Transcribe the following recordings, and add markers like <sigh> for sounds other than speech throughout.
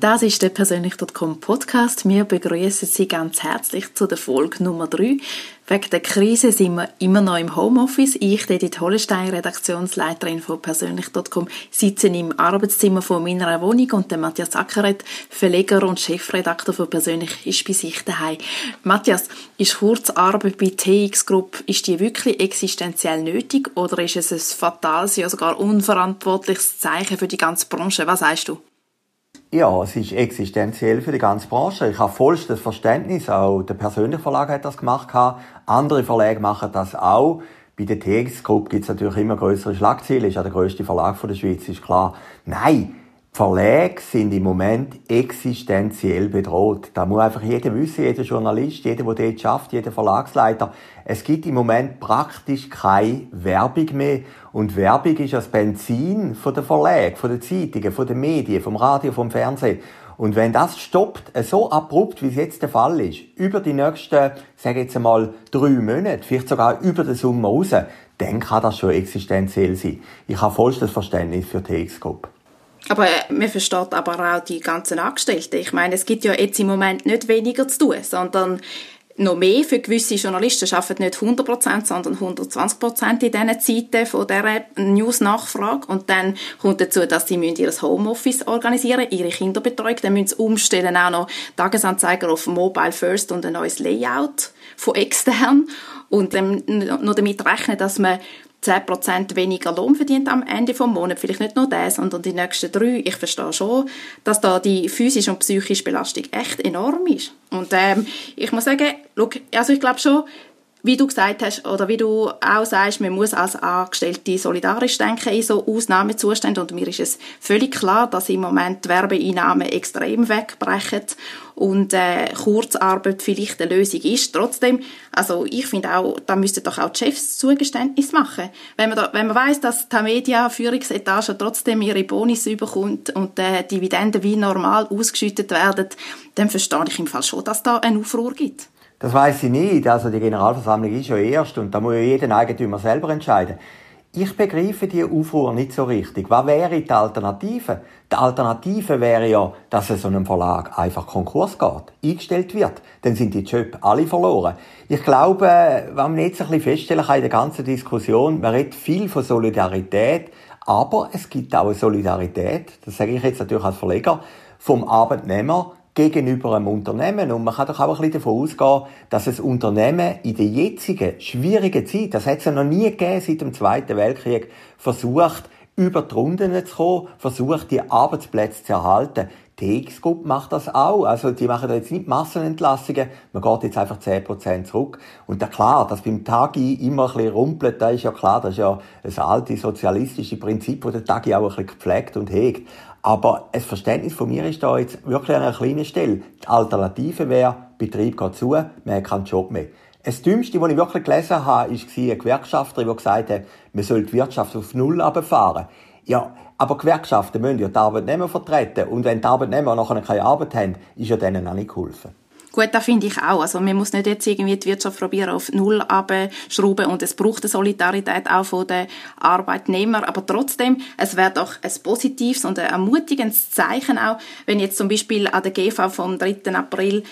Das ist der persönlich.com Podcast. Wir begrüßen Sie ganz herzlich zu der Folge Nummer 3. Wegen der Krise sind wir immer noch im Homeoffice. Ich, Edith Hollestein, Redaktionsleiterin von persönlich.com, sitze im Arbeitszimmer von meiner Wohnung und der Matthias Ackeret, Verleger und Chefredakteur von Persönlich, ist bei sich daheim. Matthias, ist Kurzarbeit bei TX Group, ist die wirklich existenziell nötig oder ist es ein fatales, ja sogar unverantwortliches Zeichen für die ganze Branche? Was sagst du? Ja, es ist existenziell für die ganze Branche. Ich habe vollstes Verständnis. Auch der persönliche Verlag hat das gemacht. Andere Verlage machen das auch. Bei der TX Group gibt es natürlich immer größere Schlagziele. Ist ja der größte Verlag der Schweiz, ist klar. Nein, Verlage sind im Moment existenziell bedroht. Da muss einfach jeder wissen, jeder Journalist, jeder, der dort schafft, jeder Verlagsleiter. Es gibt im Moment praktisch keine Werbung mehr. Und Werbung ist das Benzin von der Verlag, von den Zeitungen, von den Medien, vom Radio, vom Fernsehen. Und wenn das stoppt, so abrupt, wie es jetzt der Fall ist, über die nächsten, sage jetzt einmal, drei Monate, vielleicht sogar über den Sommer raus, dann kann das schon existenziell sein. Ich habe vollstes Verständnis für die TX-Group. Aber man versteht aber auch die ganzen Angestellten. Ich meine, es gibt ja jetzt im Moment nicht weniger zu tun, sondern noch mehr für gewisse Journalisten arbeiten nicht 100%, sondern 120% in diesen Zeiten von dieser News-Nachfrage. Und dann kommt dazu, dass sie ihr Homeoffice organisieren ihre Kinderbetreuung. Dann müssen sie umstellen auch noch Tagesanzeiger auf Mobile First und ein neues Layout von extern. Und dann noch damit rechnen, dass man 10% weniger Lohn verdient am Ende vom Monat, vielleicht nicht nur das, sondern die nächsten drei. Ich verstehe schon, dass da die physische und psychische Belastung echt enorm ist. Und ähm, ich muss sagen, look, also ich glaube schon, wie du gesagt hast, oder wie du auch sagst, man muss als Angestellte solidarisch denken in so Ausnahmezuständen. Und mir ist es völlig klar, dass im Moment die Werbeeinnahmen extrem wegbrechen und äh, Kurzarbeit vielleicht eine Lösung ist. Trotzdem, also ich finde auch, da müssten doch auch die Chefs Zugeständnis machen. Wenn man, da, wenn man weiss, dass die Media-Führungsetage trotzdem ihre Bonus überkommt und äh, Dividenden wie normal ausgeschüttet werden, dann verstehe ich im Fall schon, dass da einen Aufruhr gibt. Das weiß ich nicht. Also die Generalversammlung ist ja erst und da muss ja jeder Eigentümer selber entscheiden. Ich begreife die Aufruhr nicht so richtig. Was wäre die Alternative? Die Alternative wäre ja, dass es so einem Verlag einfach Konkurs geht, eingestellt wird. Dann sind die Jobs alle verloren. Ich glaube, was man jetzt ein bisschen feststellen kann in der ganzen Diskussion, man redet viel von Solidarität, aber es gibt auch eine Solidarität, das sage ich jetzt natürlich als Verleger, vom Arbeitnehmer gegenüber einem Unternehmen. Und man kann doch auch ein bisschen davon ausgehen, dass das Unternehmen in der jetzigen schwierigen Zeit, das hat es ja noch nie gegeben seit dem Zweiten Weltkrieg, versucht, über die Runden zu kommen, versucht, die Arbeitsplätze zu erhalten. Die TX-Group macht das auch. Also, die machen da jetzt nicht Massenentlassungen. Man geht jetzt einfach 10% zurück. Und da klar, dass beim Tagi immer ein bisschen rumpelt, da ist ja klar, das ist ja das alte sozialistische Prinzip, das der Tagi auch ein bisschen gepflegt und hegt. Aber ein Verständnis von mir ist da jetzt wirklich an einer kleinen Stelle. Die Alternative wäre, Betrieb geht zu, man hat keinen Job mehr. Das Dümmste, was ich wirklich gelesen habe, war ein Gewerkschafter, der gesagt hat, man soll die Wirtschaft auf Null runterfahren. Ja, aber Gewerkschaften müssen ja die Arbeitnehmer vertreten. Und wenn die Arbeitnehmer nachher keine Arbeit haben, ist ja denen auch nicht geholfen. Gut, das finde ich auch. Also man muss nicht jetzt irgendwie die Wirtschaft probieren auf Null abschrauben und es braucht eine Solidarität auch von den Arbeitnehmern. Aber trotzdem, es wäre doch ein positives und ein ermutigendes Zeichen auch, wenn jetzt zum Beispiel an der GV vom 3. April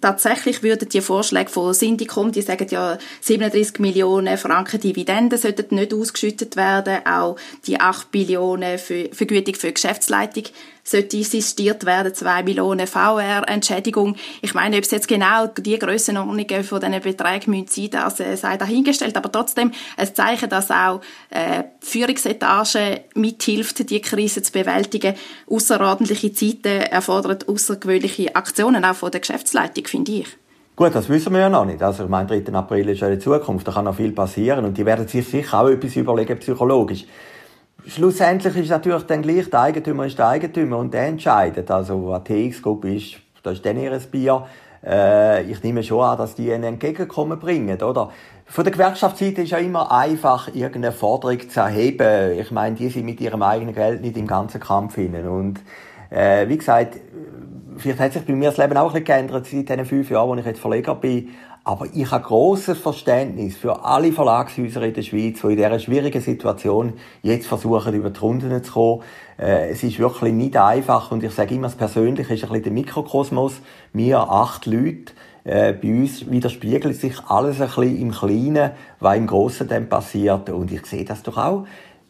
tatsächlich würden die Vorschläge von Syndicom, die sagen ja, 37 Millionen Franken Dividenden sollten nicht ausgeschüttet werden, auch die 8 Billionen für Vergütung für Geschäftsleitung sollte insistiert werden, 2 Millionen VR-Entschädigung. Ich meine, ob es jetzt genau die Grössenordnungen von diesen Beträgen müssen sein, das äh, sei dahingestellt, aber trotzdem ein Zeichen, dass auch äh, die Führungsetage mithilft, die Krise zu bewältigen. Außerordentliche Zeiten erfordern außergewöhnliche Aktionen auch von der Geschäftsleitung, finde ich. Gut, das wissen wir ja noch nicht. Also, ich meine, 3. April ist ja die Zukunft, da kann noch viel passieren und die werden sich sicher auch etwas überlegen, psychologisch. Schlussendlich ist natürlich dann gleich, der Eigentümer ist der Eigentümer und der entscheidet. Also, was TX-Group ist, das ist dann ihr Bier. Äh, ich nehme schon an, dass die ein Entgegenkommen bringen, oder? Von der Gewerkschaftsseite ist ja immer einfach, irgendeine Forderung zu erheben. Ich meine, die sind mit ihrem eigenen Geld nicht im ganzen Kampf hinein. Und, äh, wie gesagt, vielleicht hat sich bei mir das Leben auch ein bisschen geändert seit diesen fünf Jahren, wo ich jetzt Verleger bin. Aber ich habe großes Verständnis für alle Verlagshäuser in der Schweiz, die in dieser schwierigen Situation jetzt versuchen, über die Runden zu kommen. Äh, es ist wirklich nicht einfach und ich sage immer, das Persönliche ist ein bisschen der Mikrokosmos. Wir acht Leute, äh, bei uns widerspiegelt sich alles ein bisschen im Kleinen, was im Grossen dann passiert. Und ich sehe das doch auch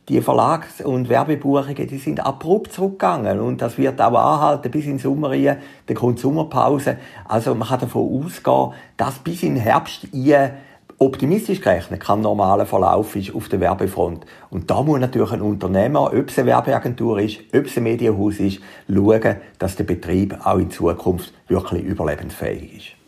die Verlags- und Werbebuchungen, die sind abrupt zurückgegangen und das wird auch anhalten bis in den Sommer rein, dann kommt Sommerpause. Also man kann davon ausgehen, dass bis in den Herbst rein optimistisch gerechnet kein normaler Verlauf ist auf der Werbefront. Und da muss natürlich ein Unternehmer, ob es eine Werbeagentur ist, ob es ein Medienhaus ist, schauen, dass der Betrieb auch in Zukunft wirklich überlebensfähig ist.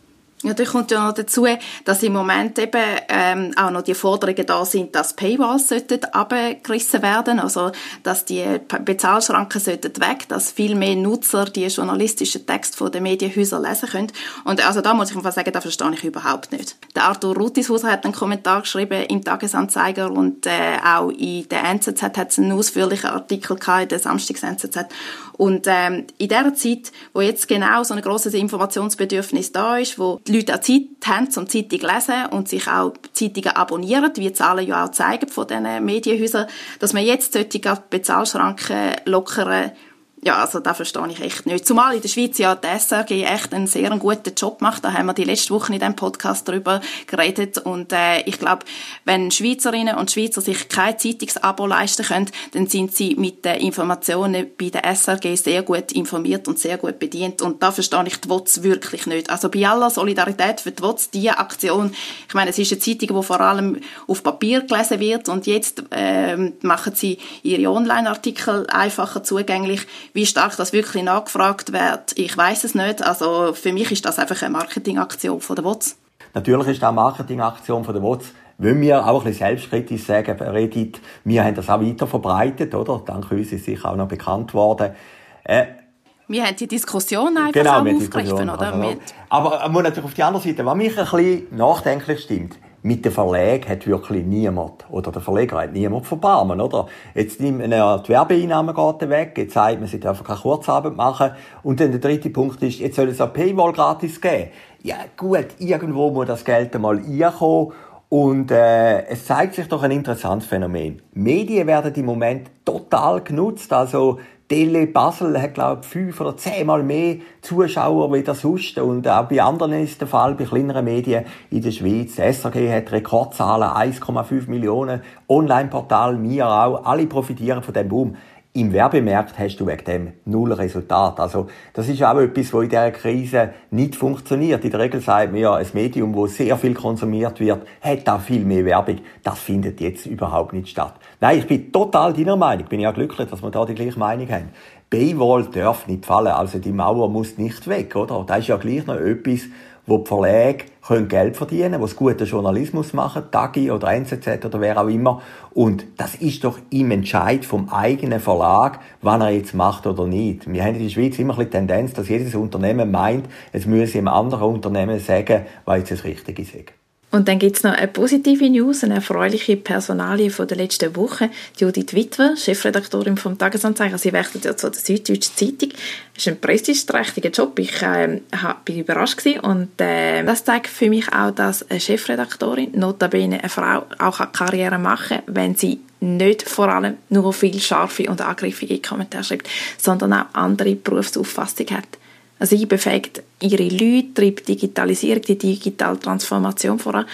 Ja, da kommt ja noch dazu, dass im Moment eben ähm, auch noch die Forderungen da sind, dass Paywalls sollten abgerissen werden, also dass die Bezahlschranken sollten weg, dass viel mehr Nutzer die journalistischen Texte von den Medienhäusern lesen können. Und also da muss ich einfach sagen, da verstehe ich überhaupt nicht. Der Arthur Rutishuser hat einen Kommentar geschrieben im Tagesanzeiger und äh, auch in der NZZ hat es einen ausführlichen Artikel gehabt, in der Samstags-NZZ. Und ähm, in der Zeit, wo jetzt genau so ein grosses Informationsbedürfnis da ist, wo die Leute auch Zeit haben, zum Zeitung lesen und sich auch Zeitungen abonnieren, wie die Zahlen ja auch zeigen von diesen Medienhäusern, dass man jetzt solche Bezahlschranken lockern ja, also da verstehe ich echt nicht. Zumal in der Schweiz ja die SRG echt einen sehr guten Job macht. Da haben wir die letzte Woche in diesem Podcast darüber geredet. Und äh, ich glaube, wenn Schweizerinnen und Schweizer sich kein Zeitungsabo leisten können, dann sind sie mit den Informationen bei der SRG sehr gut informiert und sehr gut bedient. Und da verstehe ich die WOTS wirklich nicht. Also bei aller Solidarität für die WOTS, diese Aktion, ich meine, es ist eine Zeitung, die vor allem auf Papier gelesen wird und jetzt äh, machen sie ihre Online-Artikel einfacher zugänglich wie stark das wirklich nachgefragt wird, ich weiß es nicht. Also für mich ist das einfach eine Marketingaktion von der WOTS. Natürlich ist das eine Marketingaktion von der WOTS. Wenn wir auch ein bisschen selbstkritisch sagen, Reddit, wir haben das auch weiter verbreitet, oder? Dank uns ist sicher auch noch bekannt worden. Äh, wir haben die Diskussion einfach genau, aufgegriffen, oder? Also, aber man muss natürlich auf die andere Seite, was mich ein bisschen nachdenklich stimmt, mit dem Verlag hat wirklich niemand, oder der Verleger hat niemand verbarmen, oder? Jetzt nimmt man die Werbeeinnahmen weg, jetzt sagt man, sie dürfen keine Kurzarbeit machen. Und dann der dritte Punkt ist, jetzt soll es ein Paywall gratis geben. Ja, gut, irgendwo muss das Geld einmal reinkommen. Und äh, es zeigt sich doch ein interessantes Phänomen. Medien werden im Moment total genutzt. Also Tele Basel hat, glaube ich, fünf oder zehnmal mehr Zuschauer wie das sonst. Und auch bei anderen ist der Fall, bei kleineren Medien in der Schweiz. SRG hat Rekordzahlen, 1,5 Millionen. Online-Portal, mir auch. Alle profitieren von dem Boom. Im Werbemarkt hast du wegen dem null Resultat. Also, das ist auch etwas, was in dieser Krise nicht funktioniert. In der Regel sagt man ja, ein Medium, wo sehr viel konsumiert wird, hat auch viel mehr Werbung. Das findet jetzt überhaupt nicht statt. Nein, ich bin total deiner Meinung. Bin ja glücklich, dass wir da die gleiche Meinung haben. Paywall darf nicht fallen. Also, die Mauer muss nicht weg, oder? Da ist ja gleich noch etwas, wo die Verlage können Geld verdienen, wo es guten Journalismus machen, Tagi oder NZZ oder wer auch immer. Und das ist doch im Entscheid vom eigenen Verlag, wann er jetzt macht oder nicht. Wir haben in der Schweiz immer die Tendenz, dass jedes Unternehmen meint, es müsse einem anderen Unternehmen sagen, was jetzt das Richtige ist. Und dann gibt es noch eine positive News, eine erfreuliche Personalie von der letzten Woche. Judith Witwer, Chefredaktorin vom Tagesanzeiger, sie wechselt ja zu der Süddeutschen Zeitung. Das ist ein prestigeträchtiger Job. Ich äh, bin überrascht gewesen. und äh, das zeigt für mich auch, dass eine Chefredaktorin, notabene eine Frau, auch eine Karriere machen kann, wenn sie nicht vor allem nur viel scharfe und angriffige Kommentare schreibt, sondern auch andere Berufsauffassung hat. Also sie befähigt ihre Leute, treibt Digitalisierung, die digitale Transformation voran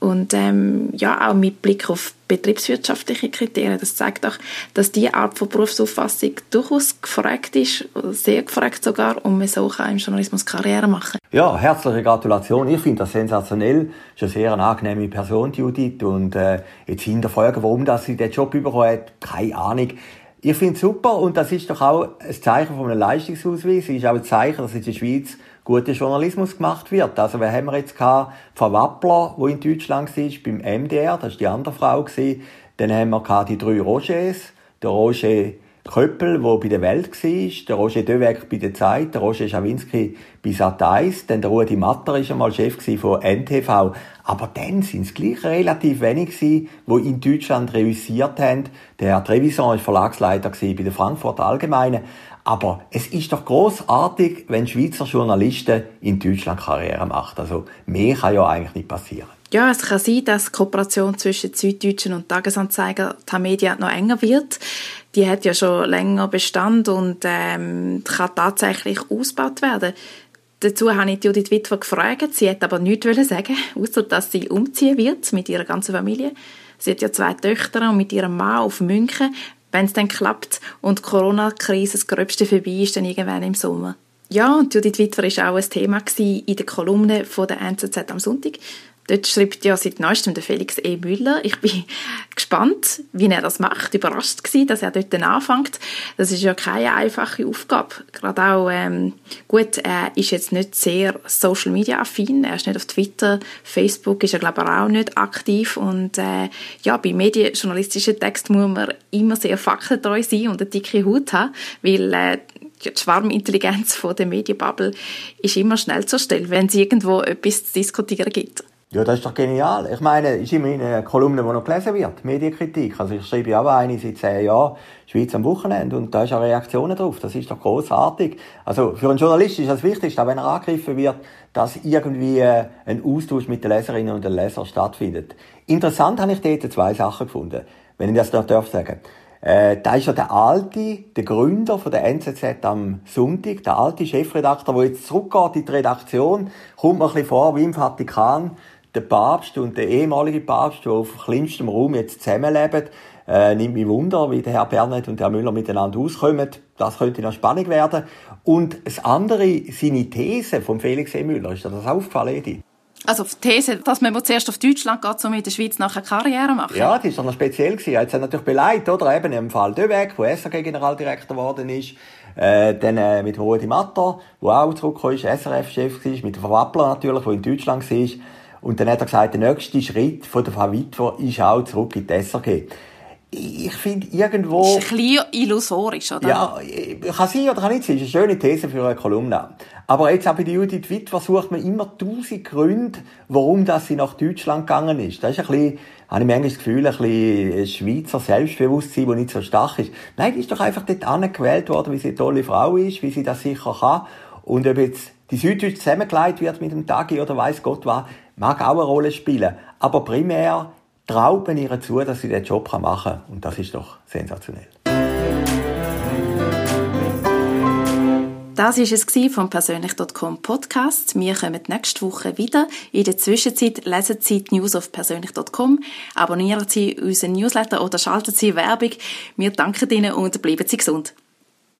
und ähm, ja, auch mit Blick auf betriebswirtschaftliche Kriterien. Das zeigt auch, dass diese Art von Berufsauffassung durchaus gefragt ist, sehr gefragt sogar, um man so kann im Journalismus Karriere machen Ja, herzliche Gratulation. Ich finde das sensationell. Das ist eine sehr angenehme Person, Judith. Und äh, jetzt hinterfragen, warum dass sie den Job bekommen hat, keine Ahnung. Ich finde es super und das ist doch auch ein Zeichen von einem Leistungsausweis. Es ist auch ein Zeichen, dass in der Schweiz guter Journalismus gemacht wird. Also, wir haben jetzt gehabt? Frau Wappler, die in Deutschland war, beim MDR, das war die andere Frau. Dann haben wir gehabt die drei Rogers. Der Roger Köppel, der bei der Welt war, der Roger Döweg bei der Zeit, der Roger Schawinski bei Sat1, dann der Rudi Matter war einmal Chef von NTV. Aber dann sind es gleich relativ wenig gewesen, die in Deutschland reüssiert haben. Der Herr Trevisan war Verlagsleiter bei der Frankfurter Allgemeinen. Aber es ist doch großartig, wenn Schweizer Journalisten in Deutschland Karriere machen. Also mehr kann ja eigentlich nicht passieren. Ja, es kann sein, dass die Kooperation zwischen Süddeutschen und Tagesanzeiger Tamedia noch enger wird. Die hat ja schon länger Bestand und ähm, kann tatsächlich ausgebaut werden. Dazu habe ich Judith Witwer gefragt. Sie hat aber nichts sagen, außer dass sie umziehen wird mit ihrer ganzen Familie. Sie hat ja zwei Töchter und mit ihrem Mann auf München, wenn es dann klappt und die Corona-Krise das Gröbste vorbei ist, dann irgendwann im Sommer. Ja, und Judith Witwer war auch ein Thema in der Kolumne von der NZZ am Sonntag. Dort schreibt ja seit neuestem der Felix E. Müller. Ich bin <laughs> gespannt, wie er das macht. Überrascht gewesen, dass er dort anfängt. Das ist ja keine einfache Aufgabe. Gerade auch, ähm, gut, er ist jetzt nicht sehr Social Media affin. Er ist nicht auf Twitter, Facebook ist er glaube ich auch nicht aktiv. Und äh, ja, bei medienjournalistischen Texten muss man immer sehr faktentreu sein und eine dicke Haut haben, weil äh, die Schwarmintelligenz der Medienbubble ist immer schnell zur Stelle, wenn es irgendwo etwas zu diskutieren gibt. Ja, das ist doch genial. Ich meine, es ist immerhin eine Kolumne, die noch gelesen wird. Medienkritik. Also ich schreibe ja auch eine seit zehn Jahren, Schweiz am Wochenende, und da ist auch Reaktionen drauf. Das ist doch großartig. Also für einen Journalist ist das Wichtigste, wenn er angegriffen wird, dass irgendwie äh, ein Austausch mit den Leserinnen und den Lesern stattfindet. Interessant habe ich dort zwei Sachen gefunden, wenn ich das noch darf sagen. Äh, da ist ja der alte, der Gründer von der NZZ am Sonntag, der alte Chefredakteur, der jetzt zurückgeht in die Redaktion, kommt mir ein bisschen vor wie im Vatikan, der Papst und der ehemalige Papst, die auf kleinstem Raum jetzt zusammenleben, äh, nimmt mich Wunder, wie der Herr Bernet und der Herr Müller miteinander auskommen. Das könnte noch spannend werden. Und das andere, seine These von Felix E. Müller, ist dir das aufgefallen, Edi? Also die These, dass man zuerst auf Deutschland geht, um in der Schweiz nachher Karriere machen. Ja, das ist doch noch speziell gewesen. Jetzt hat natürlich beleidigt, oder? Eben im Fall Döweg, wo SRG-Generaldirektor geworden ist. Äh, dann äh, mit Rudi Matter, der auch zurückgekommen ist, SRF-Chef war, mit Wappler natürlich, der in Deutschland war. Und dann hat er gesagt, der nächste Schritt von der Frau Witwer ist auch zurück in die SRG. Ich finde irgendwo... Das ist ein bisschen illusorisch, oder? Ja, kann sein oder kann nicht sein. Das ist eine schöne These für eine Kolumne. Aber jetzt auch bei Judith Witwer sucht man immer tausend Gründe, warum dass sie nach Deutschland gegangen ist. Das ist ein bisschen, habe ich manchmal das Gefühl, ein bisschen Schweizer Selbstbewusstsein, das nicht so stark ist. Nein, die ist doch einfach dort angewählt worden, wie sie eine tolle Frau ist, wie sie das sicher kann. Und ob jetzt die Süddeutsche zusammengelegt wird mit dem Tagi oder weiß Gott was, mag auch eine Rolle spielen. Aber primär traut man ihr zu, dass sie den Job machen kann. Und das ist doch sensationell. Das war es vom persönlich.com Podcast. Wir kommen nächste Woche wieder. In der Zwischenzeit lesen Sie die News auf persönlich.com, abonnieren Sie unseren Newsletter oder schalten Sie Werbung. Wir danken Ihnen und bleiben Sie gesund.